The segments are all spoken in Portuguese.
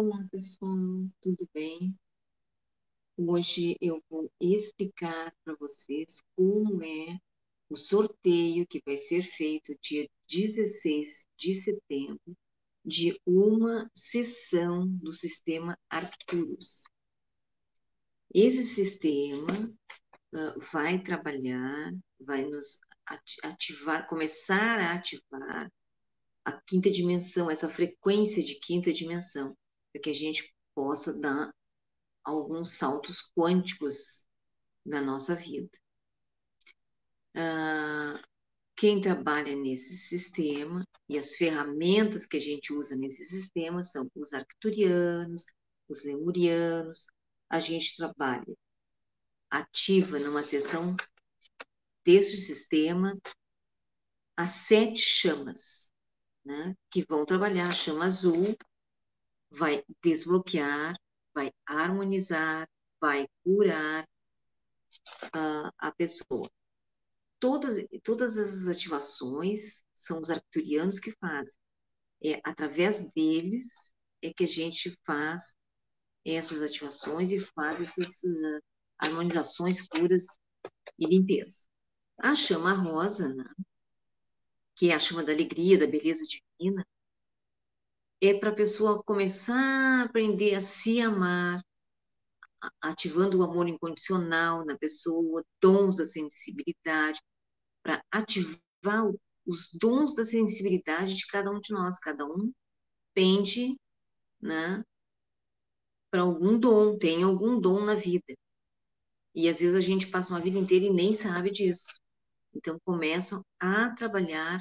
Olá, pessoal, tudo bem? Hoje eu vou explicar para vocês como é o sorteio que vai ser feito dia 16 de setembro de uma sessão do sistema Arcturus. Esse sistema uh, vai trabalhar, vai nos ativar, começar a ativar a quinta dimensão, essa frequência de quinta dimensão, para que a gente possa dar alguns saltos quânticos na nossa vida. Uh, quem trabalha nesse sistema e as ferramentas que a gente usa nesse sistema são os arcturianos, os lemurianos. A gente trabalha ativa numa sessão desse sistema as sete chamas, né, que vão trabalhar a chama azul, vai desbloquear, vai harmonizar, vai curar uh, a pessoa. Todas, todas essas ativações são os arcturianos que fazem. É através deles é que a gente faz essas ativações e faz essas uh, harmonizações, curas e limpeza. A chama rosa, né, que é a chama da alegria, da beleza divina, é para a pessoa começar a aprender a se amar, ativando o amor incondicional na pessoa, dons da sensibilidade, para ativar os dons da sensibilidade de cada um de nós. Cada um pende né, para algum dom, tem algum dom na vida. E às vezes a gente passa uma vida inteira e nem sabe disso. Então começam a trabalhar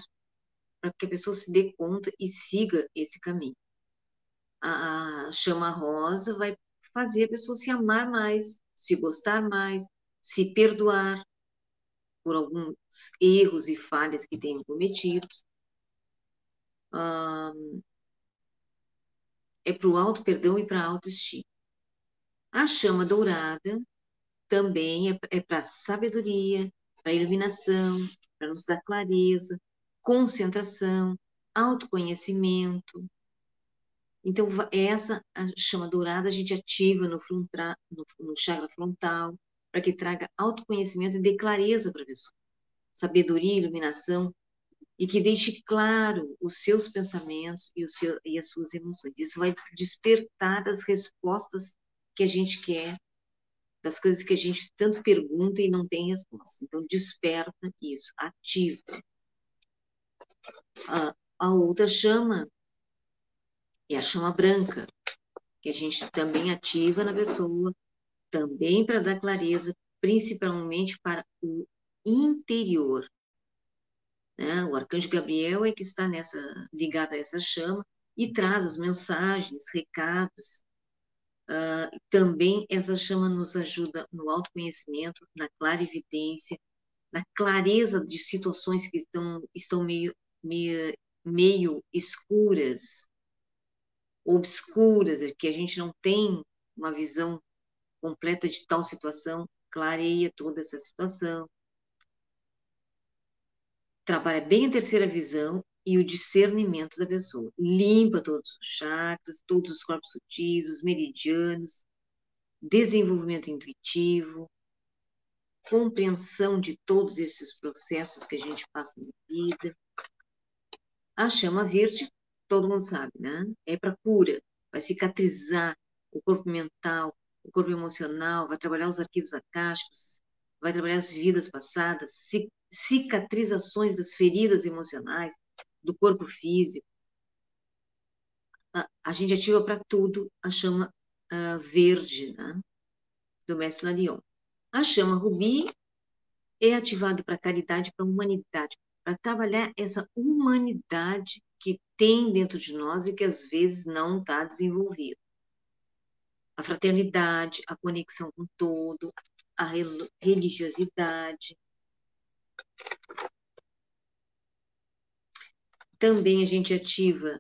para que a pessoa se dê conta e siga esse caminho. A, chama rosa vai fazer a pessoa se amar mais, se gostar mais, se perdoar por alguns erros e falhas que tenham cometido. é para o auto perdão e para a autoestima. A chama dourada também é, é para sabedoria, para iluminação, para nos dar clareza, concentração, autoconhecimento. Então, essa chama dourada a gente ativa no, no, no chakra frontal, para que traga autoconhecimento e dê clareza para a pessoa. Sabedoria, iluminação, e que deixe claro os seus pensamentos e, seu, e as suas emoções. Isso vai despertar as respostas que a gente quer, das coisas que a gente tanto pergunta e não tem resposta. Então, desperta isso, ativa a, a outra chama é a chama branca, que a gente também ativa na pessoa, também para dar clareza, principalmente para o interior. Né? O arcanjo Gabriel é que está nessa ligado a essa chama e traz as mensagens, recados. Uh, também essa chama nos ajuda no autoconhecimento, na clarividência, na clareza de situações que estão, estão meio meio, escuras, obscuras, que a gente não tem uma visão completa de tal situação, clareia toda essa situação. Trabalha bem a terceira visão e o discernimento da pessoa. Limpa todos os chakras, todos os corpos sutis, os meridianos, desenvolvimento intuitivo, compreensão de todos esses processos que a gente passa na vida. A chama verde, todo mundo sabe, né? É para cura, vai cicatrizar o corpo mental, o corpo emocional, vai trabalhar os arquivos acásticos, vai trabalhar as vidas passadas, cicatrizações das feridas emocionais, do corpo físico. A, gente ativa para tudo a chama uh, verde, né? Do mestre Larion. A chama rubi é ativada para caridade, para humanidade, para trabalhar essa humanidade que tem dentro de nós e que às vezes não está desenvolvida. A fraternidade, a conexão com todo, a religiosidade. Também a gente ativa,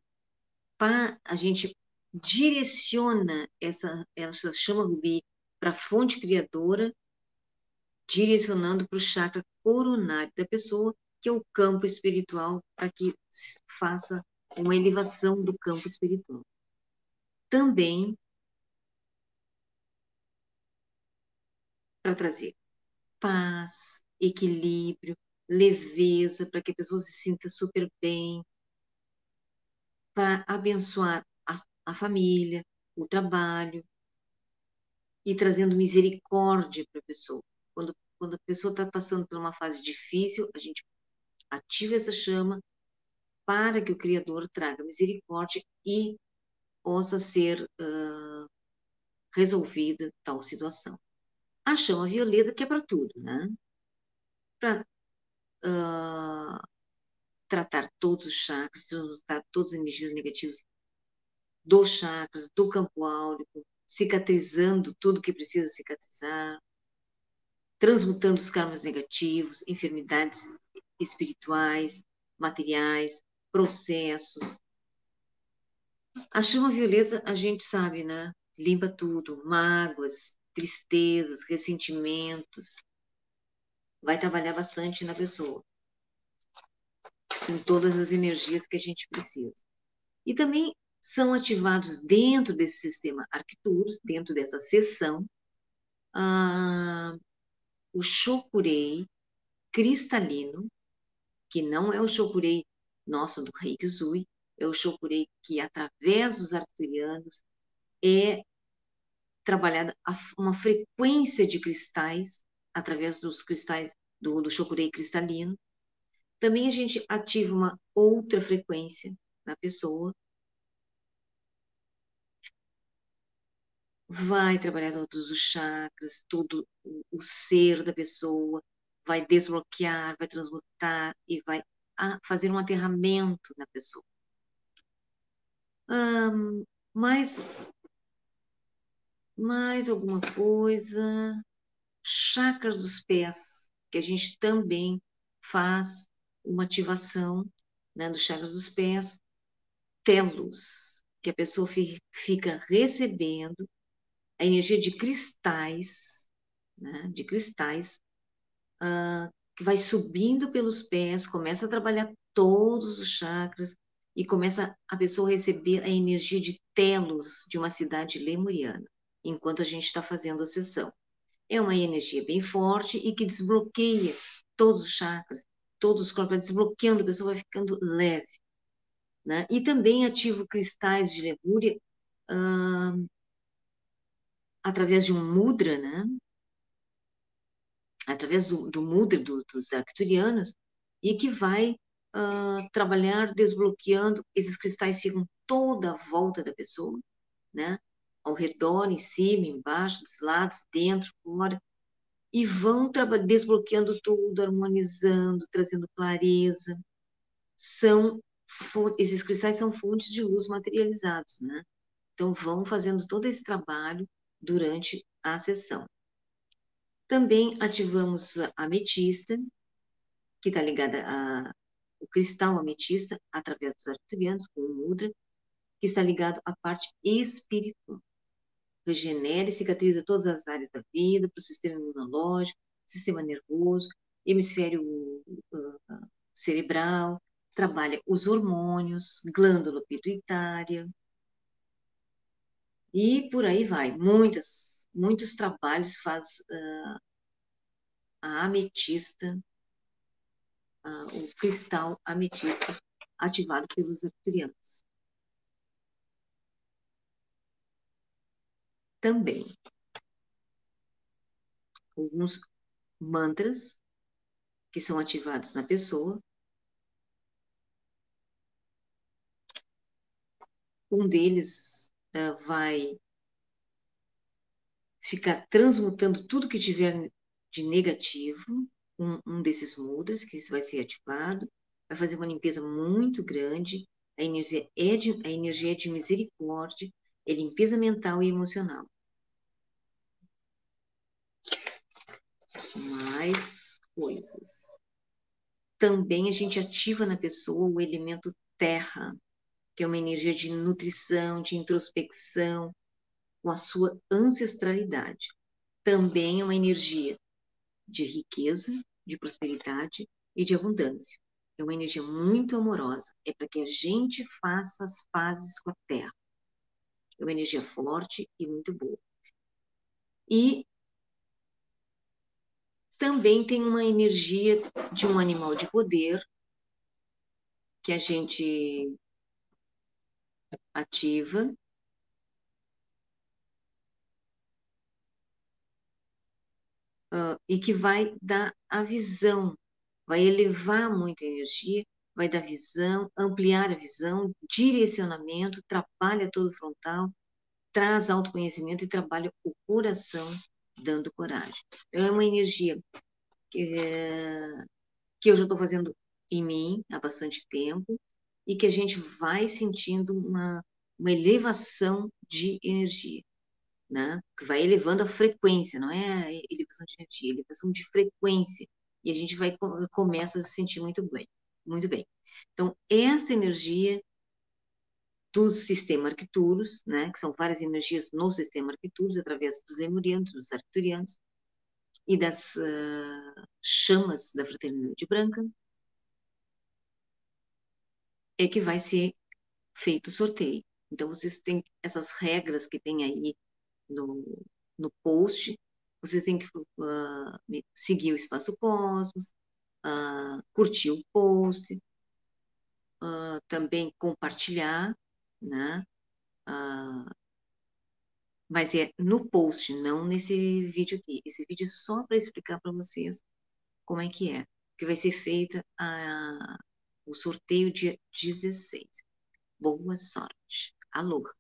a gente direciona essa, essa chama rubi para a fonte criadora, direcionando para o chakra coronário da pessoa, que o campo espiritual, para que faça uma elevação do campo espiritual. também para trazer paz, equilíbrio, leveza, para que a pessoa se sinta super bem, para abençoar a, a família, o trabalho e trazendo misericórdia para a pessoa. Quando, quando a pessoa está passando por uma fase difícil, a gente ativa essa chama para que o Criador traga misericórdia e possa ser uh, resolvida tal situação. A chama violeta que é para tudo, né? Para uh, tratar todos os chakras, tratar todas as energias negativas dos chakras, do campo áurico, cicatrizando tudo que precisa cicatrizar, transmutando os karmas negativos, enfermidades espirituais, materiais, processos. A chama violeta, a gente sabe, né? Limpa tudo, mágoas, tristezas, ressentimentos. Vai trabalhar bastante na pessoa. Com todas as energias que a gente precisa. E também são ativados dentro desse sistema Arcturus, dentro dessa seção, ah, o Shokurei cristalino, que não é o Shokurei nosso do Reiki Zui, é o Shokurei que, através dos arcturianos, é trabalhada uma frequência de cristais, através dos cristais do, do cristalino. Também a gente ativa uma outra frequência na pessoa, vai trabalhar todos os chakras, todo o ser da pessoa, vai desbloquear, vai transmutar e vai fazer um aterramento na pessoa. Mais, mais alguma coisa? Chakras dos pés, que a gente também faz uma ativação né, dos chakras dos pés, telos, que a pessoa fica recebendo a energia de cristais, né, de cristais, uh, que vai subindo pelos pés, começa a trabalhar todos os chakras e começa a pessoa receber a energia de telos de uma cidade lemuriana, enquanto a gente está fazendo a sessão. É uma energia bem forte e que desbloqueia todos os chakras, todos os corpos, desbloqueando, a pessoa vai ficando leve. Né? E também ativa cristais de Lemúria uh, através de um mudra, né? Através do, do mudra do, dos arcturianos, e que vai uh, trabalhar desbloqueando, esses cristais ficam toda a volta da pessoa, né? ao redor, em cima, embaixo, dos lados, dentro, fora, e vão desbloqueando tudo, harmonizando, trazendo clareza. São esses cristais são fontes de luz materializados, né? Então vão fazendo todo esse trabalho durante a sessão. Também ativamos a ametista, que está ligada ao cristal ametista, através dos arcturianos, com o mudra, que está ligado à parte espiritual. Regenera e cicatriza todas as áreas da vida, para o sistema imunológico, sistema nervoso, hemisfério uh, cerebral, trabalha os hormônios, glândula pituitária, e por aí vai. Muitas, muitos trabalhos faz uh, a ametista, uh, o cristal ametista ativado pelos arcturianos. Também alguns mantras que são ativados na pessoa. Um deles vai ficar transmutando tudo que tiver de negativo, um, um desses mudras que vai ser ativado, vai fazer uma limpeza muito grande, a energia é de, a energia é de misericórdia, é limpeza mental e emocional. Mais coisas. Também a gente ativa na pessoa o elemento terra, que é uma energia de nutrição, de introspecção, com a sua ancestralidade. Também é uma energia de riqueza, de prosperidade e de abundância. É uma energia muito amorosa. É para que a gente faça as pazes com a terra. É uma energia forte e muito boa. E também tem uma energia de um animal de poder que a gente ativa. Uh, e que vai dar a visão, vai elevar muito a energia, vai dar visão, ampliar a visão, direcionamento, trabalha todo frontal, traz autoconhecimento e trabalha o coração, dando coragem. Então, é uma energia que, é, que eu já estou fazendo em mim há bastante tempo e que a gente vai sentindo uma, uma elevação de energia, né? Que vai elevando a frequência, não é elevação de energia, elevação de frequência. E a gente vai começa a se sentir muito bem, muito bem. Então, essa energia do sistema Arcturus, né, que são várias energias no sistema Arcturus, através dos lemurianos, dos arcturianos, e das uh, chamas da Fraternidade Branca, é que vai ser feito o sorteio. Então, vocês têm essas regras que tem aí no, no post, vocês têm que uh, seguir o Espaço Cosmos, uh, curtir o post, uh, também compartilhar, né? mas é no post, não nesse vídeo aqui. Esse vídeo é só para explicar para vocês como é que é, que vai ser feita a, o sorteio dia 16. Boa sorte. Aloha.